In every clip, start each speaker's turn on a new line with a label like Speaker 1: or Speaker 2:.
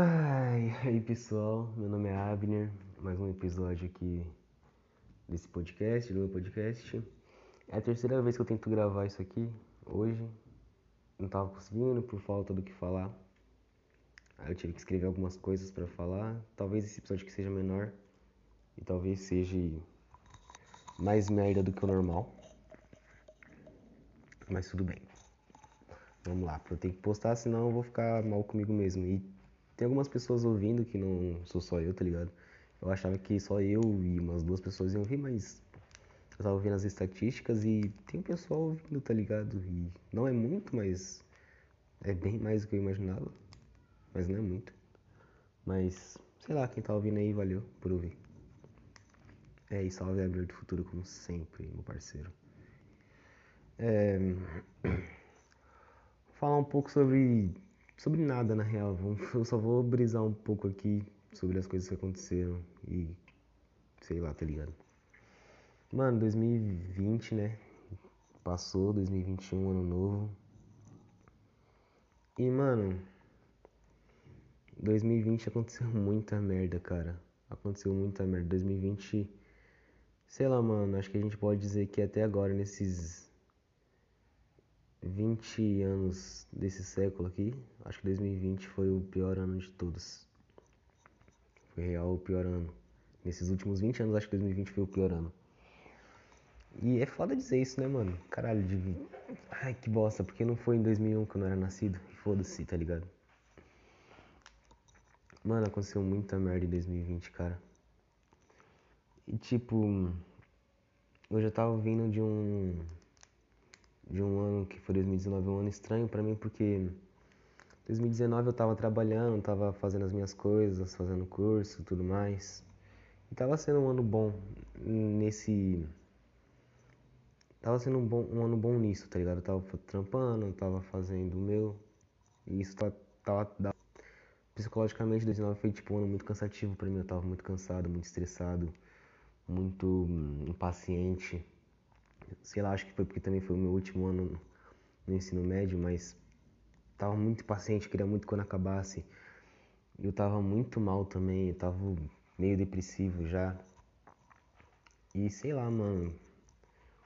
Speaker 1: Ai, aí pessoal, meu nome é Abner, mais um episódio aqui desse podcast, do meu podcast. É a terceira vez que eu tento gravar isso aqui, hoje. Não tava conseguindo por falta do que falar. Aí eu tive que escrever algumas coisas para falar. Talvez esse episódio aqui seja menor e talvez seja mais merda do que o normal. Mas tudo bem. Vamos lá, eu tenho que postar, senão eu vou ficar mal comigo mesmo. E tem algumas pessoas ouvindo que não sou só eu, tá ligado? Eu achava que só eu e umas duas pessoas iam ouvir, mas eu tava ouvindo as estatísticas e tem pessoal ouvindo, tá ligado? E não é muito, mas é bem mais do que eu imaginava. Mas não é muito. Mas, sei lá, quem tá ouvindo aí, valeu por ouvir. É, e salve a do futuro como sempre, meu parceiro. É... Falar um pouco sobre sobre nada na real. Eu só vou brisar um pouco aqui sobre as coisas que aconteceram e sei lá, tá ligado? Mano, 2020, né? Passou, 2021, ano novo. E, mano, 2020 aconteceu muita merda, cara. Aconteceu muita merda. 2020, sei lá, mano, acho que a gente pode dizer que até agora, nesses 20 anos desse século aqui, acho que 2020 foi o pior ano de todos. Foi real o pior ano. Nesses últimos 20 anos, acho que 2020 foi o pior ano. E é foda dizer isso, né, mano? Caralho, de. Ai, que bosta, porque não foi em 2001 que eu não era nascido? Foda-se, tá ligado? Mano, aconteceu muita merda em 2020, cara. E tipo. Eu já tava vindo de um de um que foi 2019, um ano estranho para mim porque 2019 eu tava trabalhando, tava fazendo as minhas coisas, fazendo curso, tudo mais. E tava sendo um ano bom nesse tava sendo um, bom, um ano bom nisso, tá ligado? Eu tava trampando, tava fazendo o meu. E isso tava, tava psicologicamente 2019 foi tipo um ano muito cansativo para mim, eu tava muito cansado, muito estressado, muito hum, impaciente sei lá, acho que foi porque também foi o meu último ano no ensino médio, mas tava muito paciente, queria muito quando acabasse. Eu tava muito mal também, eu tava meio depressivo já. E sei lá, mano,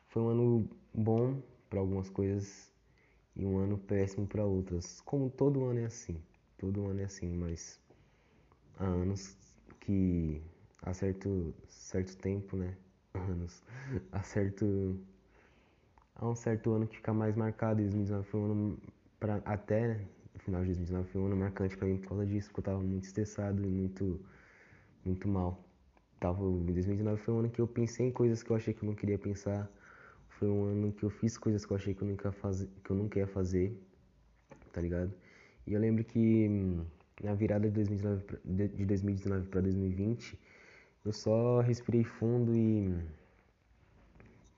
Speaker 1: foi um ano bom para algumas coisas e um ano péssimo para outras. Como todo ano é assim, todo ano é assim, mas há anos que há certo, certo tempo, né? Anos, há certo há um certo ano que fica mais marcado. E 2019 foi um ano, pra, até no final de 2019, foi um ano marcante para mim por causa disso, porque eu tava muito estressado e muito, muito mal. Tava, 2019 foi um ano que eu pensei em coisas que eu achei que eu não queria pensar. Foi um ano que eu fiz coisas que eu achei que eu nunca, faz, que eu nunca ia fazer, tá ligado? E eu lembro que hum, na virada de 2019, de 2019 para 2020, eu só respirei fundo e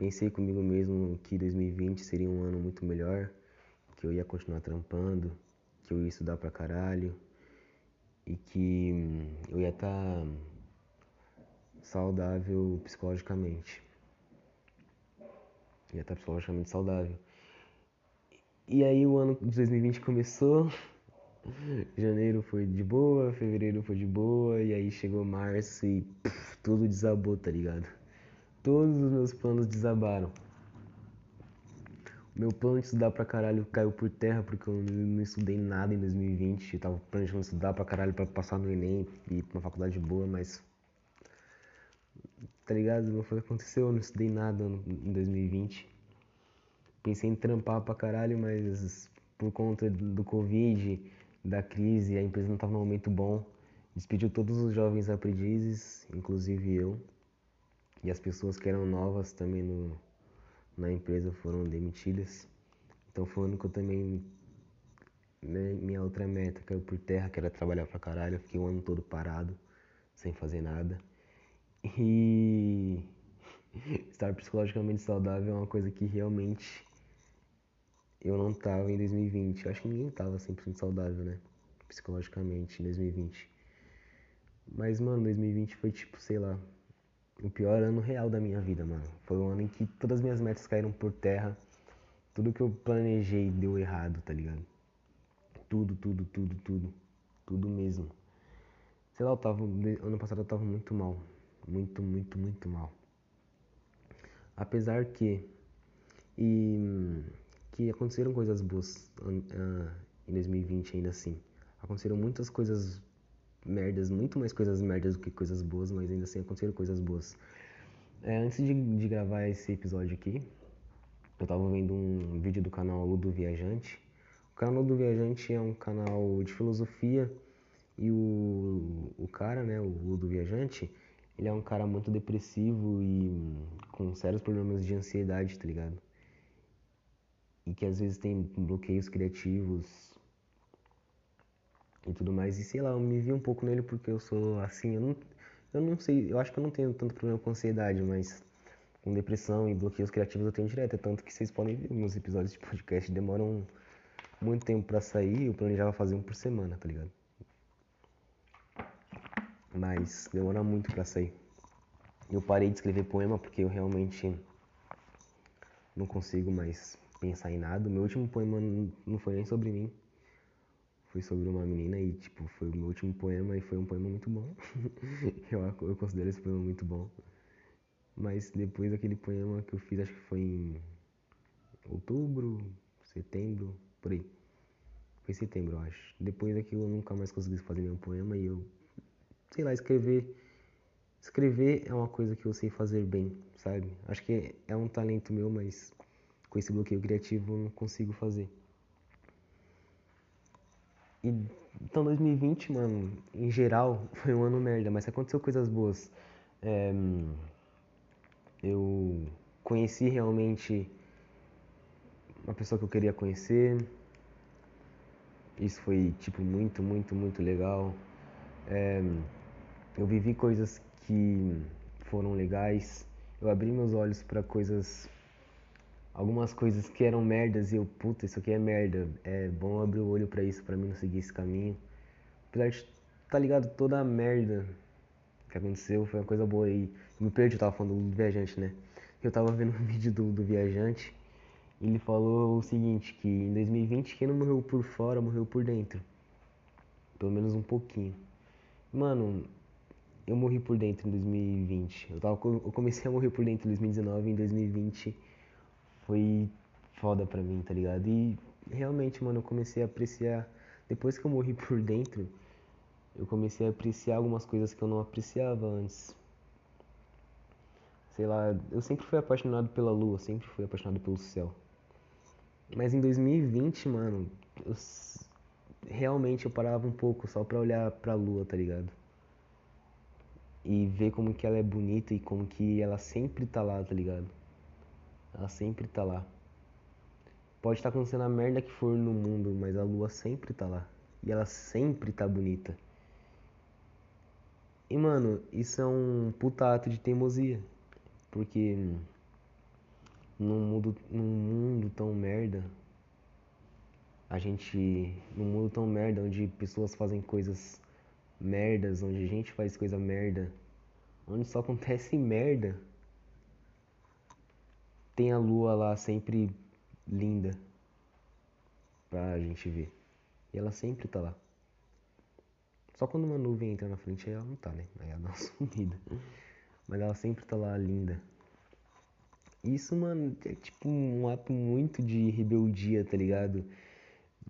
Speaker 1: Pensei comigo mesmo que 2020 seria um ano muito melhor, que eu ia continuar trampando, que eu ia estudar pra caralho e que hum, eu ia estar tá saudável psicologicamente. Ia estar tá psicologicamente saudável. E aí o ano de 2020 começou, janeiro foi de boa, fevereiro foi de boa, e aí chegou março e tudo desabou, tá ligado? Todos os meus planos desabaram. Meu plano de estudar pra caralho caiu por terra porque eu não estudei nada em 2020. Eu tava planejando estudar pra caralho pra passar no Enem e ir pra uma faculdade boa, mas. Tá ligado? Não foi o que aconteceu, eu não estudei nada em 2020. Pensei em trampar pra caralho, mas por conta do Covid, da crise, a empresa não tava num momento bom. Despediu todos os jovens aprendizes, inclusive eu. E as pessoas que eram novas também no, na empresa foram demitidas. Então foi um ano que eu também. Né, minha outra meta caiu por terra, que era trabalhar pra caralho. Eu fiquei o ano todo parado, sem fazer nada. E estar psicologicamente saudável é uma coisa que realmente eu não tava em 2020. Eu acho que ninguém tava 100% saudável, né? Psicologicamente em 2020. Mas, mano, 2020 foi tipo, sei lá, o pior ano real da minha vida, mano. Foi o ano em que todas as minhas metas caíram por terra. Tudo que eu planejei deu errado, tá ligado? Tudo, tudo, tudo, tudo. Tudo mesmo. Sei lá, eu tava. Ano passado eu tava muito mal. Muito, muito, muito mal. Apesar que. E. Que aconteceram coisas boas uh, em 2020 ainda assim. Aconteceram muitas coisas merdas, muito mais coisas merdas do que coisas boas, mas ainda assim aconteceram coisas boas. É, antes de, de gravar esse episódio aqui, eu tava vendo um vídeo do canal Ludo Viajante. O canal Ludo Viajante é um canal de filosofia e o, o cara, né, o Ludo Viajante, ele é um cara muito depressivo e com sérios problemas de ansiedade, tá ligado? E que às vezes tem bloqueios criativos e tudo mais. E sei lá, eu me vi um pouco nele porque eu sou assim, eu não, eu não sei, eu acho que eu não tenho tanto problema com ansiedade, mas com depressão e bloqueios criativos eu tenho direto. É tanto que vocês podem ver, meus episódios de podcast demoram muito tempo para sair. Eu planejava fazer um por semana, tá ligado? Mas demora muito para sair. Eu parei de escrever poema porque eu realmente não consigo mais pensar em nada. Meu último poema não foi nem sobre mim. Foi sobre uma menina e, tipo, foi o meu último poema e foi um poema muito bom. eu, eu considero esse poema muito bom. Mas depois daquele poema que eu fiz, acho que foi em outubro, setembro, por aí. Foi setembro, eu acho. Depois daquilo eu nunca mais consegui fazer nenhum poema e eu, sei lá, escrever. Escrever é uma coisa que eu sei fazer bem, sabe? Acho que é um talento meu, mas com esse bloqueio criativo eu não consigo fazer. Então 2020, mano, em geral, foi um ano merda, mas aconteceu coisas boas. É, eu conheci realmente uma pessoa que eu queria conhecer. Isso foi tipo muito, muito, muito legal. É, eu vivi coisas que foram legais. Eu abri meus olhos para coisas, algumas coisas que eram merdas e eu, puta, isso aqui é merda. É bom abrir o olho para isso, para mim não seguir esse caminho. Apesar de tá ligado toda a merda que aconteceu foi uma coisa boa aí. Me perdi, eu tava falando do viajante, né? Eu tava vendo um vídeo do, do viajante. E ele falou o seguinte, que em 2020 quem não morreu por fora, morreu por dentro. Pelo menos um pouquinho. Mano, eu morri por dentro em 2020. Eu, tava, eu comecei a morrer por dentro em 2019 e em 2020 foi foda pra mim, tá ligado? E realmente, mano, eu comecei a apreciar. Depois que eu morri por dentro, eu comecei a apreciar algumas coisas que eu não apreciava antes. Sei lá, eu sempre fui apaixonado pela lua, sempre fui apaixonado pelo céu. Mas em 2020, mano, eu, realmente eu parava um pouco só pra olhar pra lua, tá ligado? E ver como que ela é bonita e como que ela sempre tá lá, tá ligado? Ela sempre tá lá. Pode estar tá acontecendo a merda que for no mundo, mas a lua sempre tá lá. E ela sempre tá bonita. E mano, isso é um puta ato de teimosia. Porque num mundo, num mundo tão merda, a gente. Num mundo tão merda onde pessoas fazem coisas merdas, onde a gente faz coisa merda, onde só acontece merda, tem a lua lá sempre linda pra gente ver. E ela sempre tá lá. Só quando uma nuvem entra na frente, aí ela não tá, né? Aí ela dá uma sumida. Mas ela sempre tá lá linda. Isso, mano, é tipo um ato muito de rebeldia, tá ligado?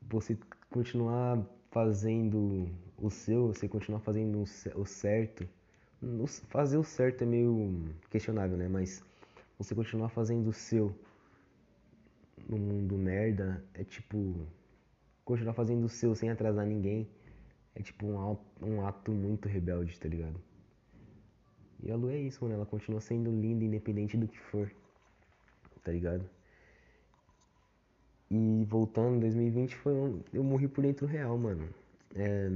Speaker 1: Você continuar fazendo o seu, você continuar fazendo o certo. Fazer o certo é meio questionável, né? Mas você continuar fazendo o seu no mundo merda é tipo continuar fazendo o seu sem atrasar ninguém é tipo um, um ato muito rebelde, tá ligado? E a lua é isso, mano. Ela continua sendo linda, independente do que for. Tá ligado? E voltando, 2020 foi um, eu morri por dentro real, mano. É,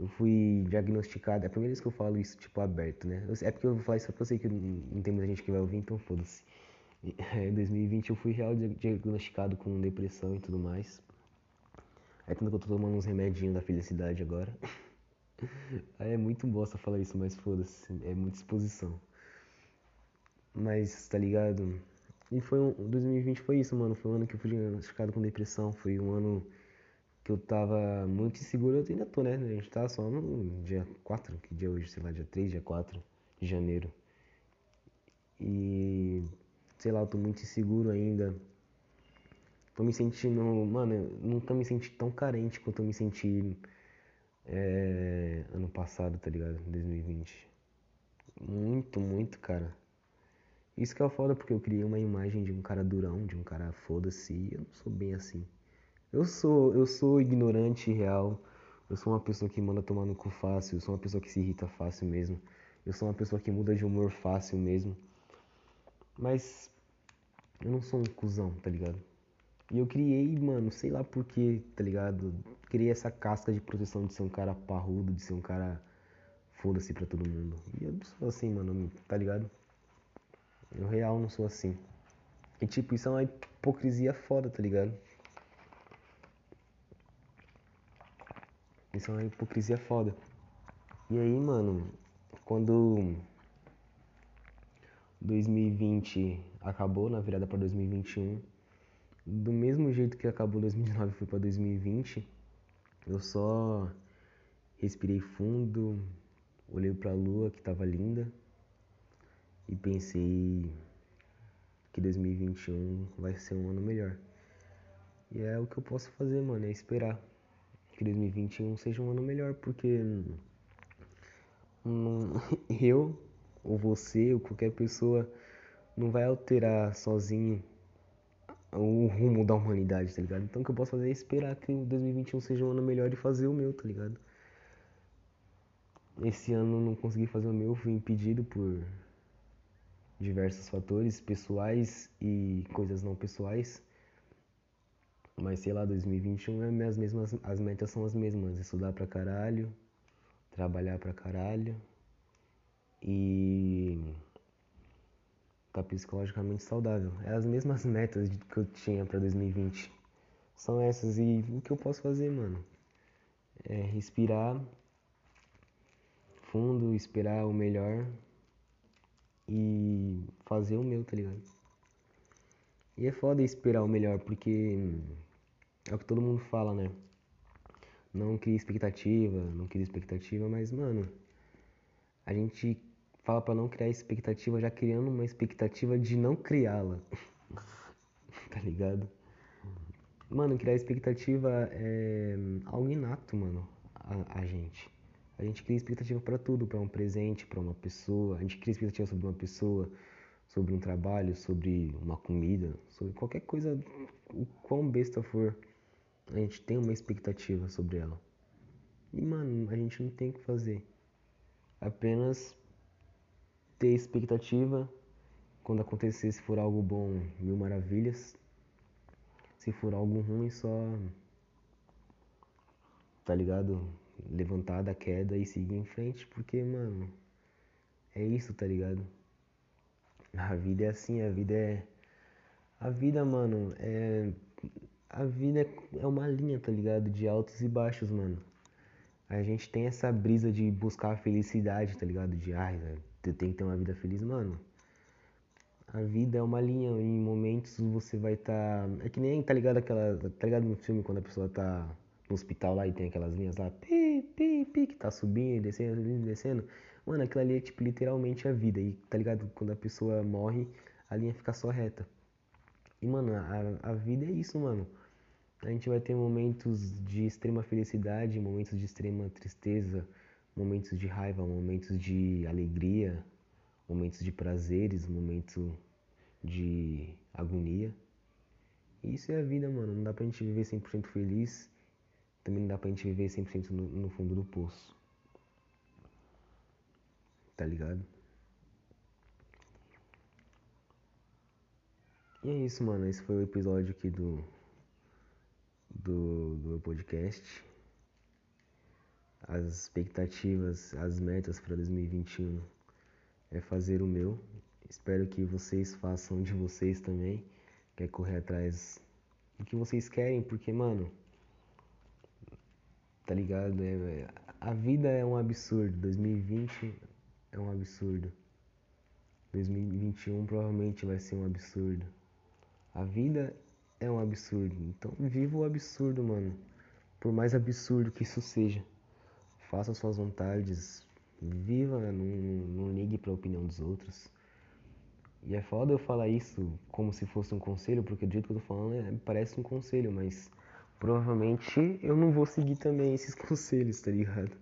Speaker 1: eu fui diagnosticado. É a primeira vez que eu falo isso, tipo, aberto, né? É porque eu vou falar isso porque eu sei que não tem muita gente que vai ouvir, então foda-se. Em 2020 eu fui real diagnosticado com depressão e tudo mais. É tanto que eu tô tomando uns remedinhos da felicidade agora. Aí é muito bosta falar isso, mas foda-se, é muita exposição. Mas, tá ligado? E foi um, 2020 foi isso, mano. Foi um ano que eu fui diagnosticado com depressão. Foi um ano que eu tava muito inseguro, eu ainda tô, né? A gente tá só no dia 4, que dia é hoje, sei lá, dia 3, dia 4 de janeiro. E sei lá, eu tô muito inseguro ainda. Tô me sentindo, mano, eu nunca me senti tão carente quanto eu me senti é, ano passado, tá ligado? 2020. Muito, muito, cara. Isso que é foda, porque eu criei uma imagem de um cara durão, de um cara foda-se, e eu não sou bem assim. Eu sou, eu sou ignorante real. Eu sou uma pessoa que manda tomar no cu fácil. Eu sou uma pessoa que se irrita fácil mesmo. Eu sou uma pessoa que muda de humor fácil mesmo. Mas eu não sou um cuzão, tá ligado? E eu criei, mano, sei lá porquê, tá ligado? Criei essa casca de proteção de ser um cara parrudo, de ser um cara foda-se pra todo mundo. E eu não sou assim, mano, tá ligado? Eu real não sou assim. E tipo, isso é uma hipocrisia foda, tá ligado? Isso é uma hipocrisia foda. E aí, mano, quando 2020 acabou, na virada para 2021, do mesmo jeito que acabou 2019 e foi para 2020, eu só respirei fundo, olhei para a lua que tava linda e pensei que 2021 vai ser um ano melhor. E é o que eu posso fazer, mano, é esperar que 2021 seja um ano melhor, porque eu, ou você, ou qualquer pessoa não vai alterar sozinho o rumo da humanidade, tá ligado? Então o que eu posso fazer é esperar que 2021 seja um ano melhor e fazer o meu, tá ligado? Esse ano não consegui fazer o meu, fui impedido por diversos fatores pessoais e coisas não pessoais. Mas sei lá, 2021 é as mesmas, as metas são as mesmas, estudar pra caralho, trabalhar pra caralho e tá psicologicamente saudável. É as mesmas metas que eu tinha para 2020. São essas e o que eu posso fazer, mano? É respirar fundo, esperar o melhor e fazer o meu, tá ligado? E é foda esperar o melhor, porque é o que todo mundo fala, né? Não cria expectativa, não cria expectativa, mas, mano, a gente fala para não criar expectativa já criando uma expectativa de não criá-la. tá ligado? Mano, criar expectativa é algo inato, mano, a, a gente. A gente cria expectativa para tudo, para um presente, para uma pessoa. A gente cria expectativa sobre uma pessoa, sobre um trabalho, sobre uma comida, sobre qualquer coisa, o quão besta for a gente tem uma expectativa sobre ela. E, mano, a gente não tem o que fazer. Apenas ter expectativa. Quando acontecer, se for algo bom, mil maravilhas. Se for algo ruim, só. Tá ligado? Levantar da queda e seguir em frente, porque, mano. É isso, tá ligado? A vida é assim, a vida é. A vida, mano, é a vida é uma linha, tá ligado? De altos e baixos, mano. A gente tem essa brisa de buscar a felicidade, tá ligado? De, ai, tu tem que ter uma vida feliz, mano. A vida é uma linha, em momentos você vai estar. Tá... É que nem, tá ligado? Aquela. Tá ligado no filme quando a pessoa tá no hospital lá e tem aquelas linhas lá, pi, pi, pi, que tá subindo descendo, subindo descendo. Mano, aquilo ali é tipo literalmente a vida. E tá ligado? Quando a pessoa morre, a linha fica só reta. E, mano, a, a vida é isso, mano. A gente vai ter momentos de extrema felicidade, momentos de extrema tristeza, momentos de raiva, momentos de alegria, momentos de prazeres, momentos de agonia. E isso é a vida, mano. Não dá pra gente viver 100% feliz, também não dá pra gente viver 100% no, no fundo do poço. Tá ligado? E é isso, mano. Esse foi o episódio aqui do do, do meu podcast, as expectativas, as metas para 2021 é fazer o meu. Espero que vocês façam de vocês também. Quer correr atrás do que vocês querem, porque, mano, tá ligado? É, a vida é um absurdo. 2020 é um absurdo. 2021 provavelmente vai ser um absurdo. A vida é um absurdo. Então viva o absurdo, mano. Por mais absurdo que isso seja, faça suas vontades, viva, não, não ligue para a opinião dos outros. E é foda eu falar isso como se fosse um conselho, porque do jeito que eu tô falando é, parece um conselho, mas provavelmente eu não vou seguir também esses conselhos, tá ligado?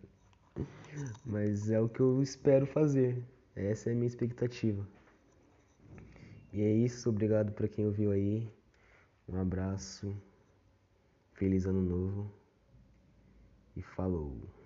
Speaker 1: Mas é o que eu espero fazer. Essa é a minha expectativa. E é isso, obrigado para quem ouviu aí. Um abraço. Feliz ano novo. E falou.